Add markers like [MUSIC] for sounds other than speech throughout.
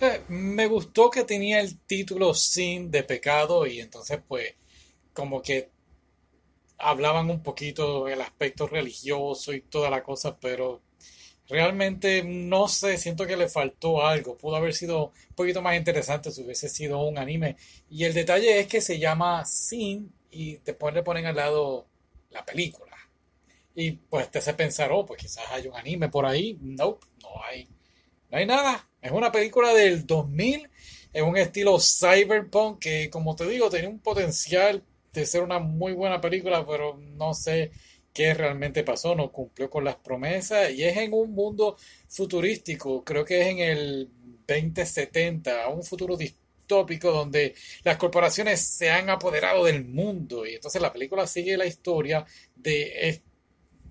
Eh, me gustó que tenía el título Sin de pecado y entonces pues como que hablaban un poquito del aspecto religioso y toda la cosa, pero realmente no sé, siento que le faltó algo. Pudo haber sido un poquito más interesante si hubiese sido un anime. Y el detalle es que se llama Sin y después le ponen al lado la película. Y pues te hace pensar, oh, pues quizás hay un anime por ahí. No, no hay. No hay nada. Es una película del 2000. Es un estilo cyberpunk que, como te digo, tenía un potencial de ser una muy buena película, pero no sé qué realmente pasó. No cumplió con las promesas. Y es en un mundo futurístico. Creo que es en el 2070. Un futuro distópico donde las corporaciones se han apoderado del mundo. Y entonces la película sigue la historia de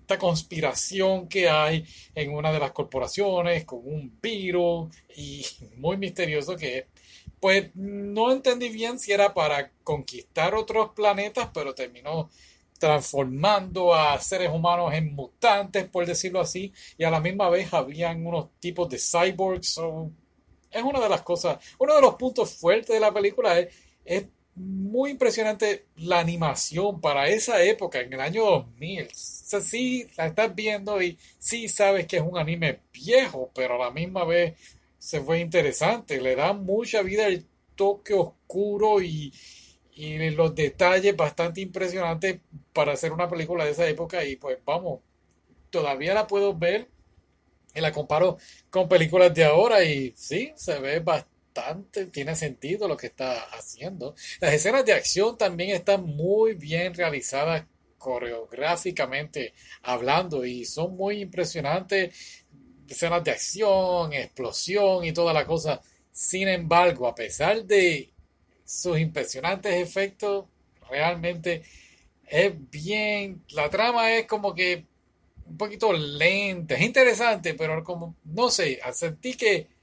esta conspiración que hay en una de las corporaciones con un virus y [LAUGHS] muy misterioso que pues no entendí bien si era para conquistar otros planetas, pero terminó transformando a seres humanos en mutantes, por decirlo así, y a la misma vez habían unos tipos de cyborgs. es una de las cosas, uno de los puntos fuertes de la película es muy impresionante la animación para esa época, en el año 2000. O sea, sí la estás viendo y sí sabes que es un anime viejo, pero a la misma vez se fue interesante. Le da mucha vida el toque oscuro y, y los detalles bastante impresionantes para hacer una película de esa época. Y pues vamos, todavía la puedo ver y la comparo con películas de ahora y sí, se ve bastante tiene sentido lo que está haciendo. Las escenas de acción también están muy bien realizadas coreográficamente hablando y son muy impresionantes. Escenas de acción, explosión y toda la cosa. Sin embargo, a pesar de sus impresionantes efectos, realmente es bien. La trama es como que un poquito lenta. Es interesante, pero como, no sé, sentí que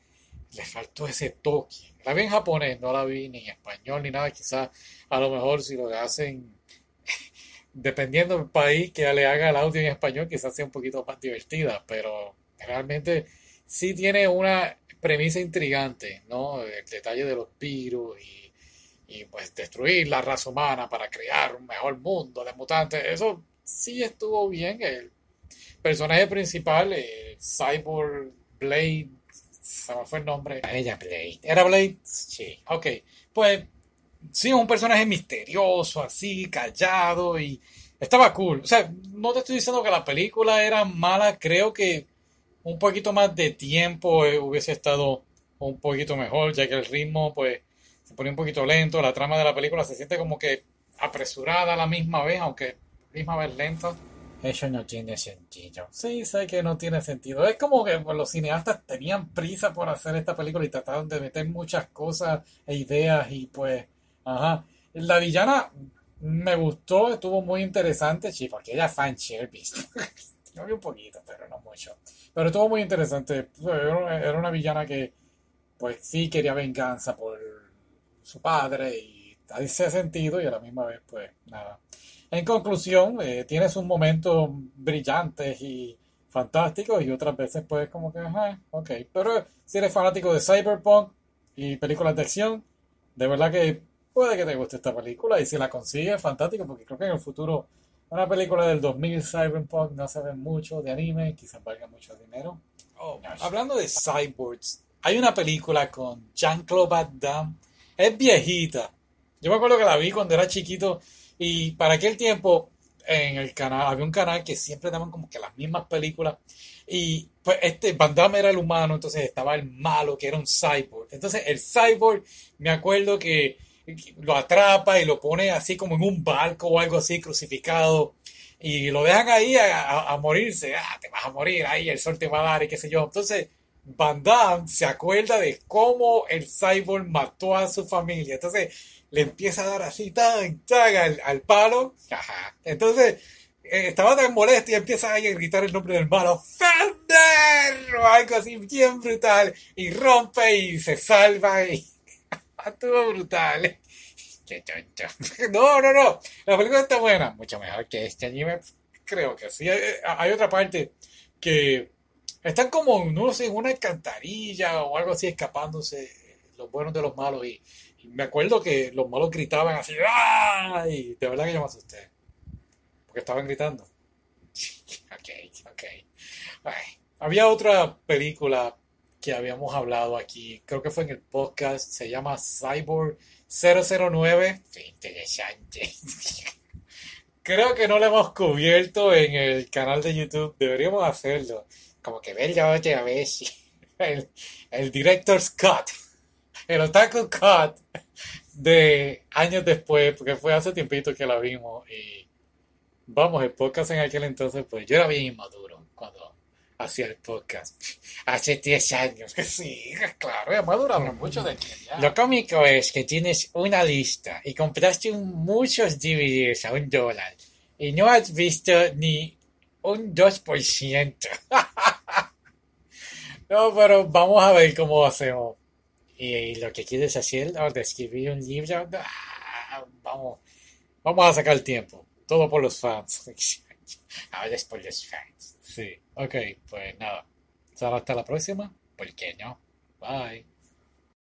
le faltó ese toque. La vi en japonés, no la vi ni en español ni nada. Quizás a lo mejor si lo hacen, [LAUGHS] dependiendo del país que le haga el audio en español, quizás sea un poquito más divertida. Pero realmente sí tiene una premisa intrigante, ¿no? El detalle de los virus y, y pues destruir la raza humana para crear un mejor mundo de mutantes. Eso sí estuvo bien. El personaje principal, el Cyborg Blade se me fue el nombre. Ella Blade. ¿Era Blade? Sí. Ok. Pues sí, un personaje misterioso, así, callado y estaba cool. O sea, no te estoy diciendo que la película era mala, creo que un poquito más de tiempo eh, hubiese estado un poquito mejor, ya que el ritmo pues se pone un poquito lento, la trama de la película se siente como que apresurada a la misma vez, aunque la misma vez lenta. Eso no tiene sentido. Sí, sé que no tiene sentido. Es como que los cineastas tenían prisa por hacer esta película y trataron de meter muchas cosas e ideas y pues, ajá. La villana me gustó, estuvo muy interesante, sí, porque ella fan service. [LAUGHS] Yo vi un poquito, pero no mucho. Pero estuvo muy interesante. Era una villana que, pues sí, quería venganza por su padre y ese sentido y a la misma vez, pues nada. En conclusión, eh, tiene sus momentos brillantes y fantásticos y otras veces pues como que, ajá, ok. Pero si eres fanático de Cyberpunk y películas de acción, de verdad que puede que te guste esta película y si la consigues, fantástico, porque creo que en el futuro una película del 2000 Cyberpunk no se ve mucho de anime, quizás valga mucho dinero. Oh, hablando de cyborgs, hay una película con Jean-Claude Van Damme, es viejita. Yo me acuerdo que la vi cuando era chiquito y para aquel tiempo, en el canal, había un canal que siempre daban como que las mismas películas. Y pues este Van Damme era el humano, entonces estaba el malo, que era un cyborg. Entonces el cyborg, me acuerdo que lo atrapa y lo pone así como en un barco o algo así, crucificado. Y lo dejan ahí a, morirse. Ah, te vas a morir, ahí el sol te va a dar y qué sé yo. Entonces Van Damme se acuerda de cómo el cyborg mató a su familia. Entonces le empieza a dar así tan, tan al, palo. Entonces, eh, estaba tan molesto y empieza a gritar el nombre del malo, Fender, o algo así bien brutal, y rompe y se salva y [LAUGHS] estuvo brutal. [LAUGHS] No, no, no, la película está buena, mucho mejor que este anime, creo que sí. Hay, hay otra parte que Están como, no sé, en una alcantarilla o algo así, escapándose los buenos de los malos. Y, me acuerdo que los malos gritaban así, ¡ah! Y de verdad que yo me asusté. Porque estaban gritando. [LAUGHS] Ok, ok. Ay, había otra película que habíamos hablado aquí, creo que fue en el podcast, se llama Cyborg 009. Qué interesante. [LAUGHS] Creo que no lo hemos cubierto en el canal de YouTube, deberíamos hacerlo. Como que verlo otra vez. El, el Director's Cut, el Otaku Cut de años después, porque fue hace tiempito que la vimos y vamos, el podcast en aquel entonces, pues yo era bien inmaduro cuando hacía el podcast. [LAUGHS] Hace 10 años. [LAUGHS] Sí, claro, ya maduramos mucho de ya. Lo cómico es que tienes una lista y compraste un- muchos DVDs a un dólar y no has visto ni un 2%. [LAUGHS] No, pero vamos a ver cómo hacemos. Y lo que quieres hacer de escribir un libro, Ah, vamos, vamos a sacar tiempo. Todo por los fans. [LAUGHS] ahora es por los fans. Sí, ok, pues nada. Hasta la próxima. ¿Por qué no? Bye.